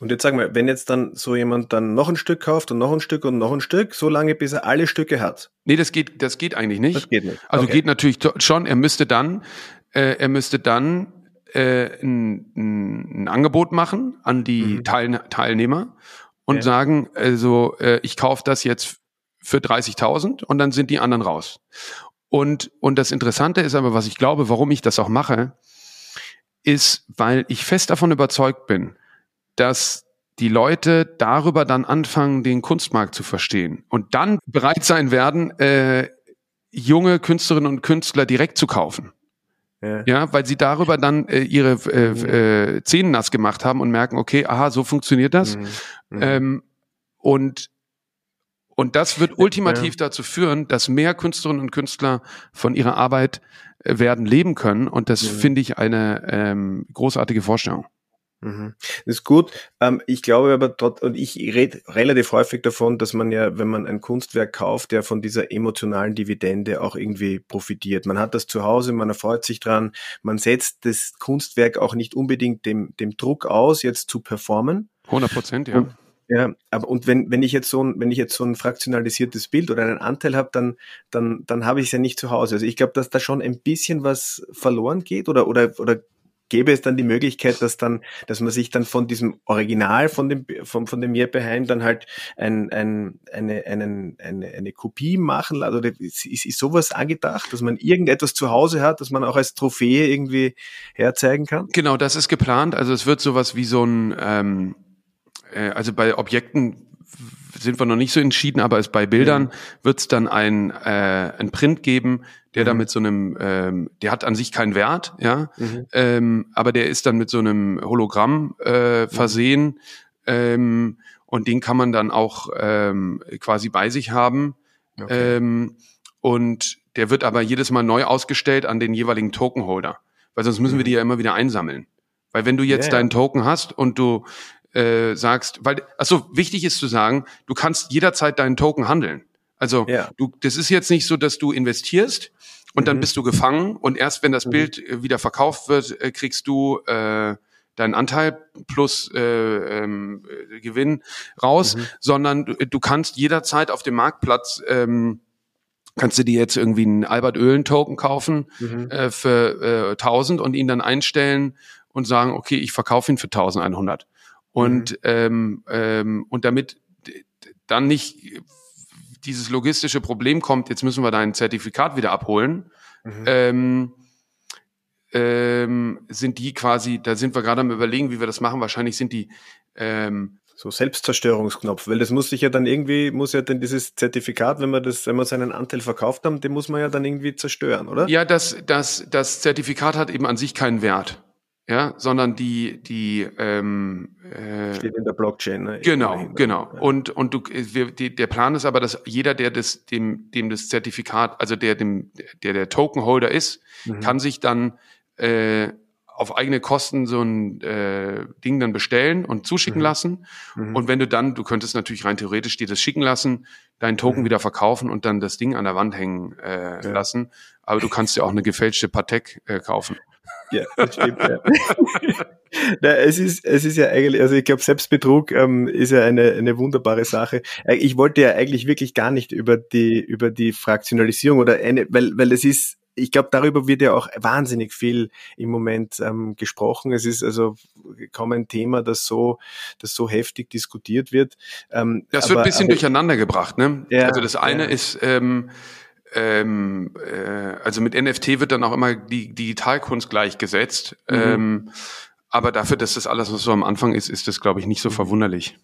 Und jetzt sag mal, wenn jetzt dann so jemand dann noch ein Stück kauft und noch ein Stück und noch ein Stück, so lange bis er alle Stücke hat. Nee, das geht, das geht eigentlich nicht. Das geht nicht. Also okay. geht natürlich schon, er müsste dann, äh, er müsste dann äh, ein, ein, Angebot machen an die mhm. Teil, Teilnehmer und ja. sagen, also äh, ich kaufe das jetzt für 30.000 und dann sind die anderen raus. Und, und das Interessante ist aber, was ich glaube, warum ich das auch mache, ist, weil ich fest davon überzeugt bin, dass die Leute darüber dann anfangen, den Kunstmarkt zu verstehen und dann bereit sein werden, äh, junge Künstlerinnen und Künstler direkt zu kaufen. Ja, ja weil sie darüber dann äh, ihre äh, mhm. äh, Zähne nass gemacht haben und merken, okay, aha, so funktioniert das. Mhm. Mhm. Ähm, und und das wird ultimativ ja. dazu führen, dass mehr Künstlerinnen und Künstler von ihrer Arbeit äh, werden leben können. Und das mhm. finde ich eine ähm, großartige Vorstellung. Mhm. Das ist gut. Ähm, ich glaube aber dort, und ich rede relativ häufig davon, dass man ja, wenn man ein Kunstwerk kauft, ja von dieser emotionalen Dividende auch irgendwie profitiert. Man hat das zu Hause, man erfreut sich dran, man setzt das Kunstwerk auch nicht unbedingt dem, dem Druck aus, jetzt zu performen. 100 Prozent, ja. Und, ja, aber und wenn, wenn ich jetzt so ein, wenn ich jetzt so ein fraktionalisiertes Bild oder einen Anteil habe, dann, dann, dann habe ich es ja nicht zu Hause. Also ich glaube, dass da schon ein bisschen was verloren geht oder, oder, oder gäbe es dann die Möglichkeit, dass dann, dass man sich dann von diesem Original, von dem, von, von dem Jeppe Heim dann halt ein, ein, eine, einen, eine, eine Kopie machen ist, ist, ist sowas angedacht, dass man irgendetwas zu Hause hat, dass man auch als Trophäe irgendwie herzeigen kann? Genau, das ist geplant. Also es wird sowas wie so ein, ähm, äh, also bei Objekten sind wir noch nicht so entschieden, aber es bei Bildern mhm. wird es dann ein, äh, ein Print geben, der mhm. da mit so einem, ähm, der hat an sich keinen Wert, ja, mhm. ähm, aber der ist dann mit so einem Hologramm äh, mhm. versehen ähm, und den kann man dann auch ähm, quasi bei sich haben. Okay. Ähm, und der wird aber jedes Mal neu ausgestellt an den jeweiligen Tokenholder, weil sonst müssen wir mhm. die ja immer wieder einsammeln. Weil wenn du jetzt ja, deinen Token hast und du äh, sagst, weil, also wichtig ist zu sagen, du kannst jederzeit deinen Token handeln. Also ja. du, das ist jetzt nicht so, dass du investierst und mhm. dann bist du gefangen und erst wenn das mhm. Bild äh, wieder verkauft wird, äh, kriegst du äh, deinen Anteil plus äh, ähm, äh, Gewinn raus, mhm. sondern du, du kannst jederzeit auf dem Marktplatz ähm, kannst du dir jetzt irgendwie einen Albert Öhlen Token kaufen mhm. äh, für äh, 1000 und ihn dann einstellen und sagen, okay, ich verkaufe ihn für 1100. Und, mhm. ähm, ähm, und damit dann nicht dieses logistische Problem kommt, jetzt müssen wir dein Zertifikat wieder abholen, mhm. ähm, ähm, sind die quasi, da sind wir gerade am überlegen, wie wir das machen. Wahrscheinlich sind die ähm, so Selbstzerstörungsknopf, weil das muss sich ja dann irgendwie, muss ja dann dieses Zertifikat, wenn man das, wenn man seinen Anteil verkauft haben, den muss man ja dann irgendwie zerstören, oder? Ja, das, das, das Zertifikat hat eben an sich keinen Wert ja, sondern die die ähm, äh, steht in der Blockchain. Ne? Genau, genau. Ja. Und und du, wir, die, der Plan ist aber, dass jeder, der das dem dem das Zertifikat, also der dem der der Tokenholder ist, mhm. kann sich dann äh, auf eigene Kosten so ein äh, Ding dann bestellen und zuschicken mhm. lassen. Mhm. Und wenn du dann, du könntest natürlich rein theoretisch dir das schicken lassen, deinen Token mhm. wieder verkaufen und dann das Ding an der Wand hängen äh, ja. lassen. Aber du kannst dir auch eine gefälschte Patek äh, kaufen. Ja, das stimmt, ja. Na, es ist, es ist ja eigentlich, also ich glaube, Selbstbetrug ähm, ist ja eine, eine wunderbare Sache. Äh, ich wollte ja eigentlich wirklich gar nicht über die, über die Fraktionalisierung oder eine, weil, weil es ist, ich glaube, darüber wird ja auch wahnsinnig viel im Moment ähm, gesprochen. Es ist also kaum ein Thema, das so, das so heftig diskutiert wird. Ähm, das wird aber, ein bisschen aber, durcheinander gebracht, ne? Ja, also das eine ja. ist, ähm, ähm, äh, also mit NFT wird dann auch immer die Digitalkunst gleichgesetzt. Mhm. Ähm, aber dafür, dass das alles, was so am Anfang ist, ist das, glaube ich, nicht so mhm. verwunderlich.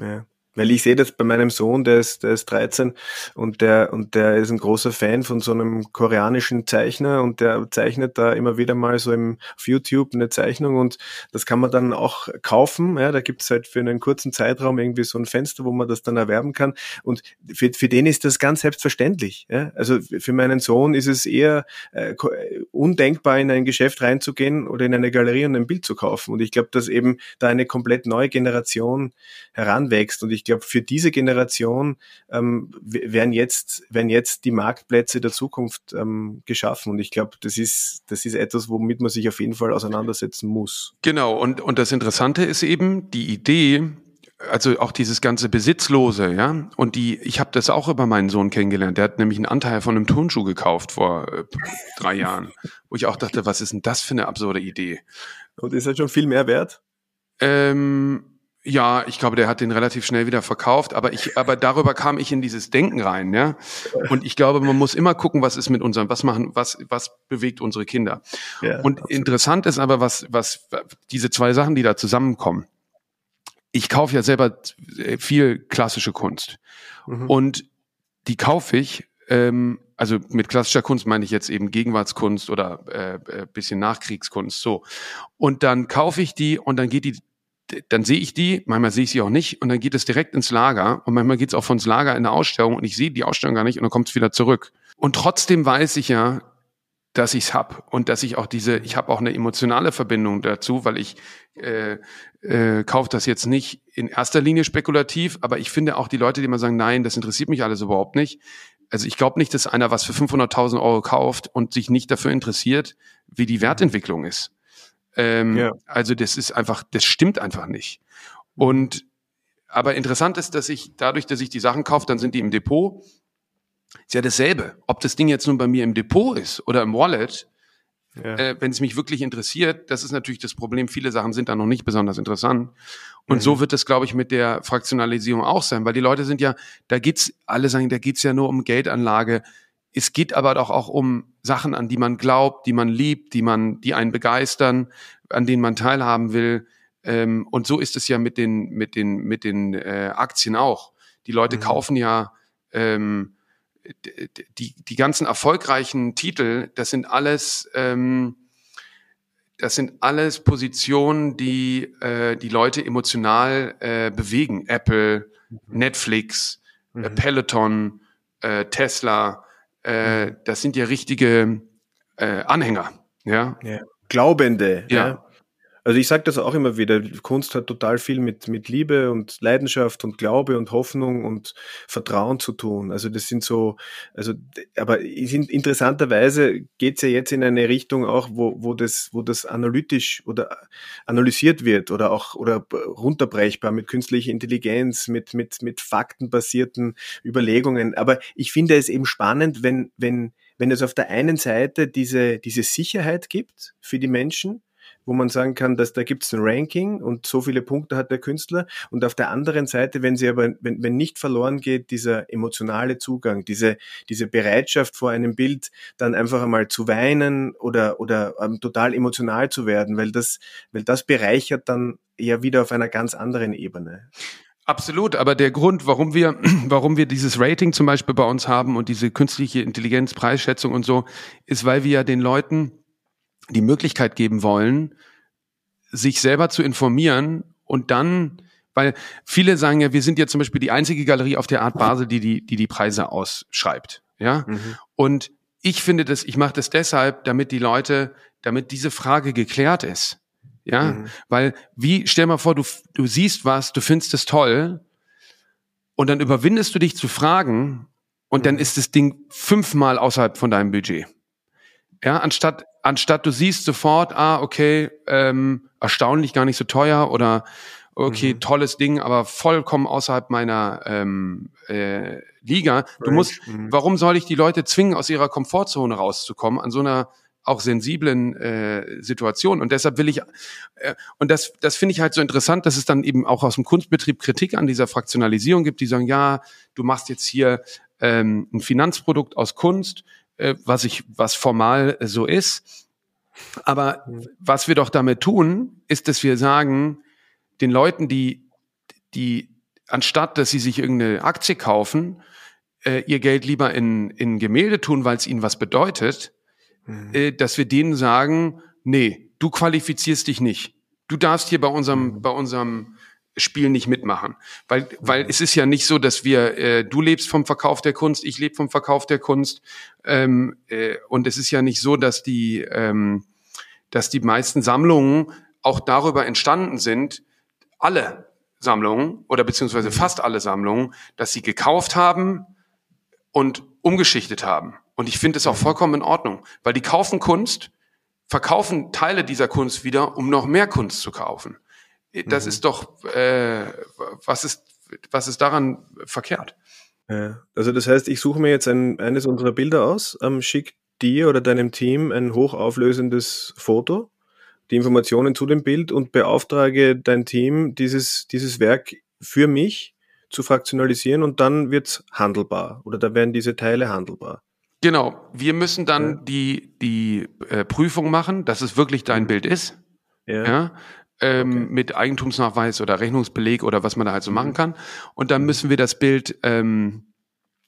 Ja. Weil ich sehe das bei meinem Sohn, der ist, der ist 13 und der, und der ist ein großer Fan von so einem koreanischen Zeichner und der zeichnet da immer wieder mal so im, auf YouTube eine Zeichnung und das kann man dann auch kaufen. Ja, da gibt es halt für einen kurzen Zeitraum irgendwie so ein Fenster, wo man das dann erwerben kann. Und für, für den ist das ganz selbstverständlich. Ja? Also für meinen Sohn ist es eher äh, undenkbar, in ein Geschäft reinzugehen oder in eine Galerie und ein Bild zu kaufen. Und ich glaube, dass eben da eine komplett neue Generation heranwächst. Und ich ich glaube, für diese Generation ähm, werden jetzt werden jetzt die Marktplätze der Zukunft ähm, geschaffen. Und ich glaube, das ist das ist etwas, womit man sich auf jeden Fall auseinandersetzen muss. Genau. Und und das Interessante ist eben die Idee, also auch dieses ganze Besitzlose, ja. Und die, ich habe das auch über meinen Sohn kennengelernt. Der hat nämlich einen Anteil von einem Turnschuh gekauft vor äh, drei Jahren, wo ich auch dachte, was ist denn das für eine absurde Idee? Und ist er schon viel mehr wert? Ähm, ja, ich glaube, der hat den relativ schnell wieder verkauft, aber ich, aber darüber kam ich in dieses Denken rein, ja. Und ich glaube, man muss immer gucken, was ist mit unseren, was machen, was, was bewegt unsere Kinder. Ja, und absolut. interessant ist aber, was, was, diese zwei Sachen, die da zusammenkommen ich kaufe ja selber viel klassische Kunst. Mhm. Und die kaufe ich, ähm, also mit klassischer Kunst meine ich jetzt eben Gegenwartskunst oder äh, äh, bisschen Nachkriegskunst, so. Und dann kaufe ich die und dann geht die, dann sehe ich die, manchmal sehe ich sie auch nicht und dann geht es direkt ins Lager und manchmal geht es auch von ins Lager in eine Ausstellung und ich sehe die Ausstellung gar nicht und dann kommt es wieder zurück. Und trotzdem weiß ich ja, dass ich es hab und dass ich auch diese, ich habe auch eine emotionale Verbindung dazu, weil ich äh, äh, kaufe das jetzt nicht in erster Linie spekulativ, aber ich finde auch die Leute, die immer sagen, nein, das interessiert mich alles überhaupt nicht. Also ich glaube nicht, dass einer was für 500.000 Euro kauft und sich nicht dafür interessiert, wie die Wertentwicklung ist. Ähm, ja. Also das ist einfach, das stimmt einfach nicht. Und aber interessant ist, dass ich dadurch, dass ich die Sachen kaufe, dann sind die im Depot ist ja dasselbe. Ob das Ding jetzt nun bei mir im Depot ist oder im Wallet, ja. äh, wenn es mich wirklich interessiert, das ist natürlich das Problem. Viele Sachen sind da noch nicht besonders interessant. Und mhm. so wird es, glaube ich, mit der Fraktionalisierung auch sein, weil die Leute sind ja, da geht's, alle sagen, da geht's ja nur um Geldanlage. Es geht aber doch auch um Sachen, an die man glaubt, die man liebt, die man, die einen begeistern, an denen man teilhaben will. Ähm, und so ist es ja mit den, mit den, mit den äh, Aktien auch. Die Leute mhm. kaufen ja ähm, die, die ganzen erfolgreichen Titel, das sind alles, ähm, das sind alles Positionen, die äh, die Leute emotional äh, bewegen. Apple, mhm. Netflix, äh, mhm. Peloton, äh, Tesla, äh, das sind ja richtige äh, Anhänger. Ja? ja. Glaubende. Ja. ja. Also ich sage das auch immer wieder, Kunst hat total viel mit, mit Liebe und Leidenschaft und Glaube und Hoffnung und Vertrauen zu tun. Also das sind so, also aber interessanterweise geht's ja jetzt in eine Richtung auch, wo, wo, das, wo das analytisch oder analysiert wird oder auch oder runterbrechbar mit künstlicher Intelligenz, mit, mit, mit faktenbasierten Überlegungen. Aber ich finde es eben spannend, wenn, wenn, wenn es auf der einen Seite diese, diese Sicherheit gibt für die Menschen, wo man sagen kann, dass da gibt es ein Ranking und so viele Punkte hat der Künstler. Und auf der anderen Seite, wenn sie aber, wenn, wenn nicht verloren geht, dieser emotionale Zugang, diese, diese Bereitschaft vor einem Bild, dann einfach einmal zu weinen oder, oder ähm, total emotional zu werden, weil das, weil das bereichert dann ja wieder auf einer ganz anderen Ebene. Absolut, aber der Grund, warum wir, warum wir dieses Rating zum Beispiel bei uns haben und diese künstliche Intelligenz, Preisschätzung und so, ist, weil wir ja den Leuten die Möglichkeit geben wollen, sich selber zu informieren und dann, weil viele sagen ja, wir sind ja zum Beispiel die einzige Galerie auf der Art Basel, die die, die, die Preise ausschreibt. Ja. Mhm. Und ich finde das, ich mache das deshalb, damit die Leute, damit diese Frage geklärt ist. Ja, mhm. weil wie, stell mal vor, du, du siehst was, du findest es toll und dann überwindest du dich zu fragen und mhm. dann ist das Ding fünfmal außerhalb von deinem Budget. Ja, anstatt, anstatt du siehst sofort, ah, okay, ähm, erstaunlich gar nicht so teuer oder okay, mhm. tolles Ding, aber vollkommen außerhalb meiner ähm, äh, Liga. Du musst, mhm. warum soll ich die Leute zwingen, aus ihrer Komfortzone rauszukommen, an so einer auch sensiblen äh, Situation. Und deshalb will ich, äh, und das, das finde ich halt so interessant, dass es dann eben auch aus dem Kunstbetrieb Kritik an dieser Fraktionalisierung gibt, die sagen, ja, du machst jetzt hier ähm, ein Finanzprodukt aus Kunst, äh, was ich, was formal so ist. Aber was wir doch damit tun, ist, dass wir sagen, den Leuten, die, die, anstatt dass sie sich irgendeine Aktie kaufen, äh, ihr Geld lieber in, in Gemälde tun, weil es ihnen was bedeutet, mhm. äh, dass wir denen sagen, nee, du qualifizierst dich nicht. Du darfst hier bei unserem, mhm. bei unserem Spiel nicht mitmachen. Weil, weil es ist ja nicht so, dass wir, äh, du lebst vom Verkauf der Kunst, ich lebe vom Verkauf der Kunst. Ähm, äh, und es ist ja nicht so, dass die, ähm, dass die meisten Sammlungen auch darüber entstanden sind, alle Sammlungen oder beziehungsweise Mhm. fast alle Sammlungen, dass sie gekauft haben und umgeschichtet haben. Und ich finde es Mhm. auch vollkommen in Ordnung, weil die kaufen Kunst, verkaufen Teile dieser Kunst wieder, um noch mehr Kunst zu kaufen. Das Mhm. ist doch, äh, was ist, was ist daran verkehrt? Ja. Also das heißt, ich suche mir jetzt ein, eines unserer Bilder aus, ähm, schick dir oder deinem Team ein hochauflösendes Foto, die Informationen zu dem Bild und beauftrage dein Team, dieses, dieses Werk für mich zu fraktionalisieren und dann wird's handelbar oder da werden diese Teile handelbar. Genau. Wir müssen dann Ja. die, die äh, Prüfung machen, dass es wirklich dein Bild ist. Ja. ja, ähm, Okay. mit Eigentumsnachweis oder Rechnungsbeleg oder was man da halt so Mhm. machen kann. Und dann müssen wir das Bild ähm,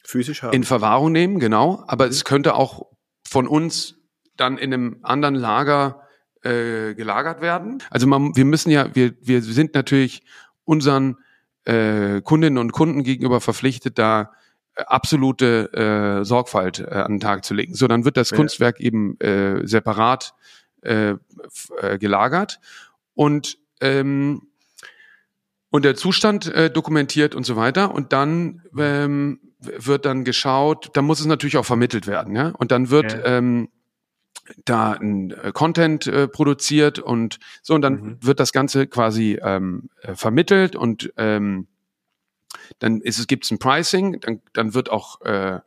Physisch haben. in Verwahrung nehmen, genau. Mhm. Aber es könnte auch von uns dann in einem anderen Lager äh, gelagert werden. Also man, wir müssen ja, wir, wir sind natürlich unseren äh, Kundinnen und Kunden gegenüber verpflichtet, da äh, absolute äh, Sorgfalt äh, an den Tag zu legen. So, dann wird das Ja. Kunstwerk eben äh, separat äh, äh, gelagert und ähm, und der Zustand äh, dokumentiert und so weiter. Und dann ähm, wird dann geschaut, da muss es natürlich auch vermittelt werden, ja. Und dann wird Ja. ähm, da ein äh, Content äh, produziert und so und dann Mhm. wird das Ganze quasi ähm, äh, vermittelt und ähm, dann ist es gibt's ein Pricing, dann dann wird auch äh,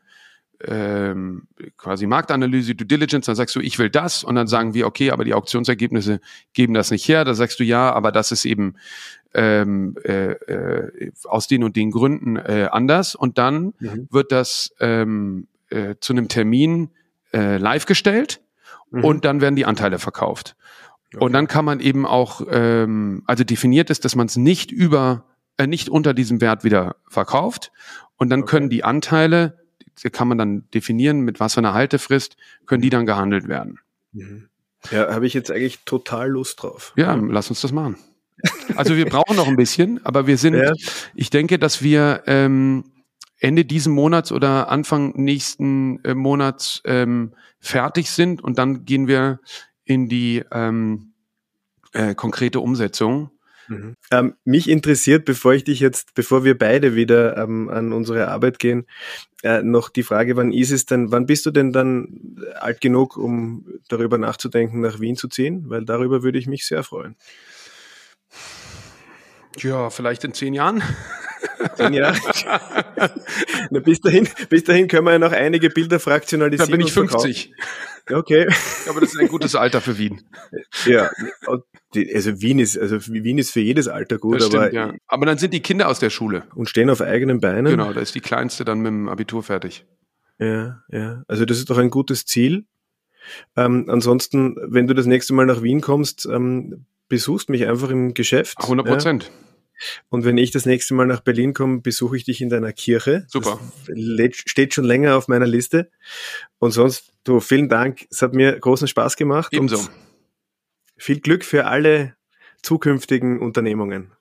ähm, quasi Marktanalyse, Due Diligence, dann sagst du, ich will das und dann sagen wir, okay, aber die Auktionsergebnisse geben das nicht her. Da sagst du ja, aber das ist eben ähm, äh, äh, aus den und den Gründen äh, anders und dann Mhm. wird das ähm, äh, zu einem Termin äh, live gestellt Mhm. und dann werden die Anteile verkauft. Und dann kann man eben auch, ähm, also definiert ist, dass man es nicht über, äh, nicht unter diesem Wert wieder verkauft. Und dann Okay. können die Anteile, kann man dann definieren, mit was für einer Haltefrist, können die dann gehandelt werden. Mhm. Ja, habe ich jetzt eigentlich total Lust drauf. Ja, lass uns das machen. Also wir brauchen noch ein bisschen, aber wir sind, Ja. ich denke, dass wir ähm, Ende diesen Monats oder Anfang nächsten äh, Monats ähm, fertig sind und dann gehen wir in die ähm, äh, konkrete Umsetzung. Mhm. Ähm, mich interessiert, bevor ich dich jetzt, bevor wir beide wieder ähm, an unsere Arbeit gehen, äh, noch die Frage, wann ist es denn, wann bist du denn dann alt genug, um darüber nachzudenken, nach Wien zu ziehen? Weil darüber würde ich mich sehr freuen. Ja, vielleicht in zehn Jahren. Zehn Jahre. Na, bis dahin, bis dahin können wir ja noch einige Bilder Da fraktionalisieren. bin ich und verkaufen. 50. Okay. Aber das ist ein gutes Alter für Wien. Ja. Also Wien ist, also Wien ist für jedes Alter gut, Das aber stimmt, ja. Aber dann sind die Kinder aus der Schule. und stehen auf eigenen Beinen. Genau, da ist die Kleinste dann mit dem Abitur fertig. Ja, ja. Also das ist doch ein gutes Ziel. Ähm, ansonsten, wenn du das nächste Mal nach Wien kommst, ähm, besuchst mich einfach im Geschäft. 100 Ja? Und wenn ich das nächste Mal nach Berlin komme, besuche ich dich in deiner Kirche. Super. Das steht schon länger auf meiner Liste. Und sonst, du, vielen Dank. Es hat mir großen Spaß gemacht. Ebenso. Und viel Glück für alle zukünftigen Unternehmungen.